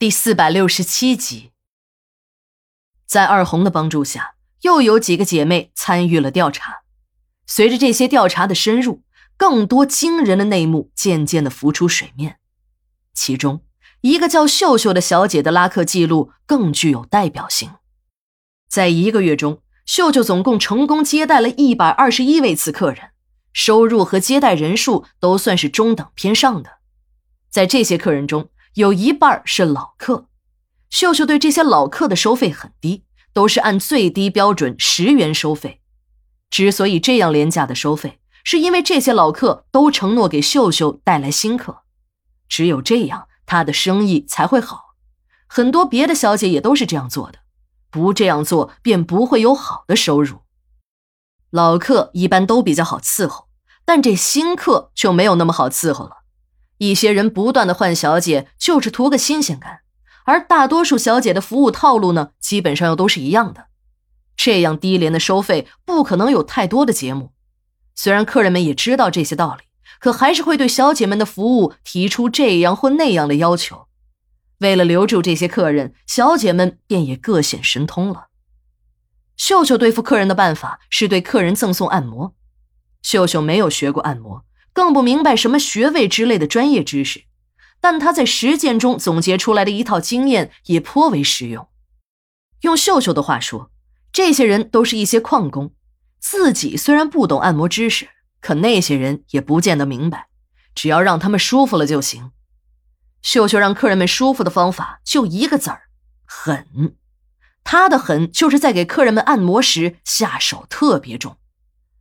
第四百六十七集，在二红的帮助下，又有几个姐妹参与了调查。随着这些调查的深入，更多惊人的内幕渐渐的浮出水面。其中，一个叫秀秀的小姐的拉客记录更具有代表性。在一个月中，秀秀总共成功接待了一百二十一位次客人，收入和接待人数都算是中等偏上的。在这些客人中，有一半是老客，秀秀对这些老客的收费很低，都是按最低标准十元收费。之所以这样廉价的收费，是因为这些老客都承诺给秀秀带来新客，只有这样，她的生意才会好。很多别的小姐也都是这样做的，不这样做便不会有好的收入。老客一般都比较好伺候，但这新客就没有那么好伺候了。一些人不断的换小姐，就是图个新鲜感，而大多数小姐的服务套路呢，基本上又都是一样的。这样低廉的收费，不可能有太多的节目。虽然客人们也知道这些道理，可还是会对小姐们的服务提出这样或那样的要求。为了留住这些客人，小姐们便也各显神通了。秀秀对付客人的办法是对客人赠送按摩。秀秀没有学过按摩。更不明白什么穴位之类的专业知识，但他在实践中总结出来的一套经验也颇为实用。用秀秀的话说，这些人都是一些矿工，自己虽然不懂按摩知识，可那些人也不见得明白，只要让他们舒服了就行。秀秀让客人们舒服的方法就一个字儿：狠。他的狠就是在给客人们按摩时下手特别重。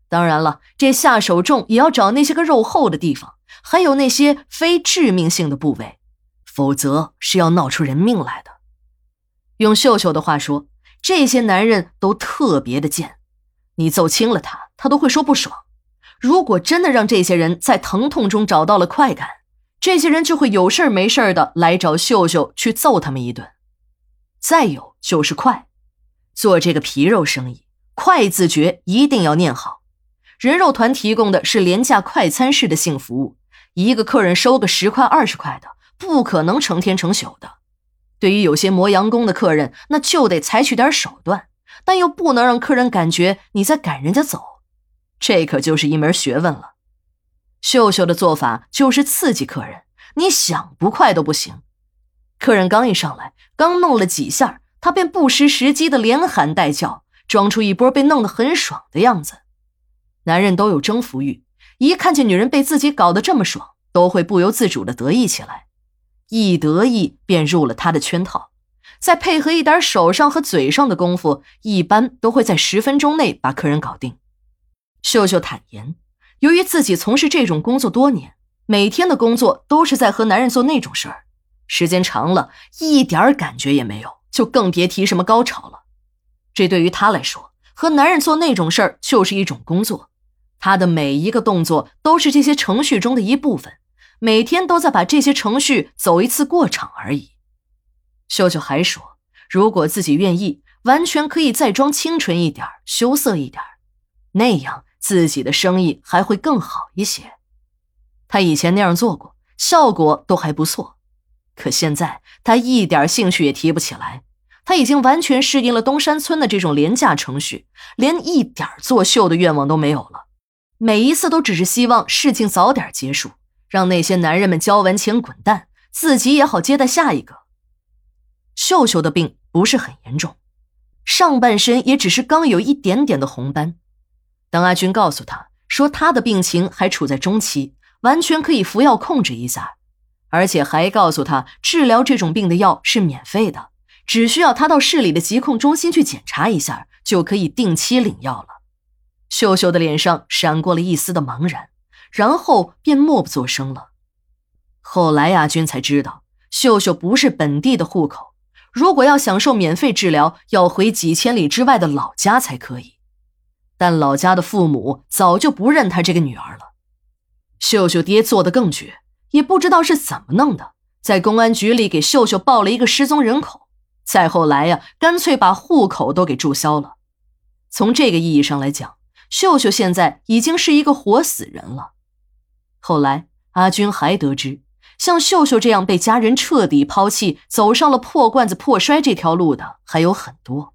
当然了，这下手重也要找那些个肉厚的地方，还有那些非致命性的部位，否则是要闹出人命来的。用秀秀的话说，这些男人都特别的贱，你揍轻了他，他都会说不爽。如果真的让这些人在疼痛中找到了快感，这些人就会有事没事的来找秀秀去揍他们一顿。再有就是快，做这个皮肉生意，快字诀一定要念好。人肉团提供的是廉价快餐式的性服务，一个客人收个十块二十块的，不可能成天成宿的。对于有些磨洋工的客人，那就得采取点手段，但又不能让客人感觉你在赶人家走，这可就是一门学问了。秀秀的做法就是刺激客人，你想不快都不行。客人刚一上来，刚弄了几下，他便不失时机的连喊带叫，装出一波被弄得很爽的样子。男人都有征服欲，一看见女人被自己搞得这么爽，都会不由自主的得意起来，一得意便入了他的圈套。再配合一点手上和嘴上的功夫，一般都会在十分钟内把客人搞定。秀秀坦言，由于自己从事这种工作多年，每天的工作都是在和男人做那种事儿，时间长了，一点感觉也没有，就更别提什么高潮了。这对于他来说，和男人做那种事儿就是一种工作。他的每一个动作都是这些程序中的一部分，每天都在把这些程序走一次过场而已。秀秀还说，如果自己愿意，完全可以再装清纯一点、羞涩一点，那样自己的生意还会更好一些。他以前那样做过，效果都还不错，可现在他一点兴趣也提不起来。他已经完全适应了东山村的这种廉价程序，连一点作秀的愿望都没有了。每一次都只是希望事情早点结束，让那些男人们交完钱滚蛋，自己也好接待下一个。秀秀的病不是很严重，上半身也只是刚有一点点的红斑。当阿军告诉他说他的病情还处在中期，完全可以服药控制一下，而且还告诉他治疗这种病的药是免费的，只需要他到市里的疾控中心去检查一下，就可以定期领药了。秀秀的脸上闪过了一丝的茫然，然后便默不作声了。后来亚军才知道，秀秀不是本地的户口，如果要享受免费治疗，要回几千里之外的老家才可以。但老家的父母早就不认他这个女儿了。秀秀爹做的更绝，也不知道是怎么弄的，在公安局里给秀秀报了一个失踪人口，再后来呀，干脆把户口都给注销了。从这个意义上来讲。秀秀现在已经是一个活死人了。后来，阿军还得知，像秀秀这样被家人彻底抛弃，走上了破罐子破摔这条路的还有很多。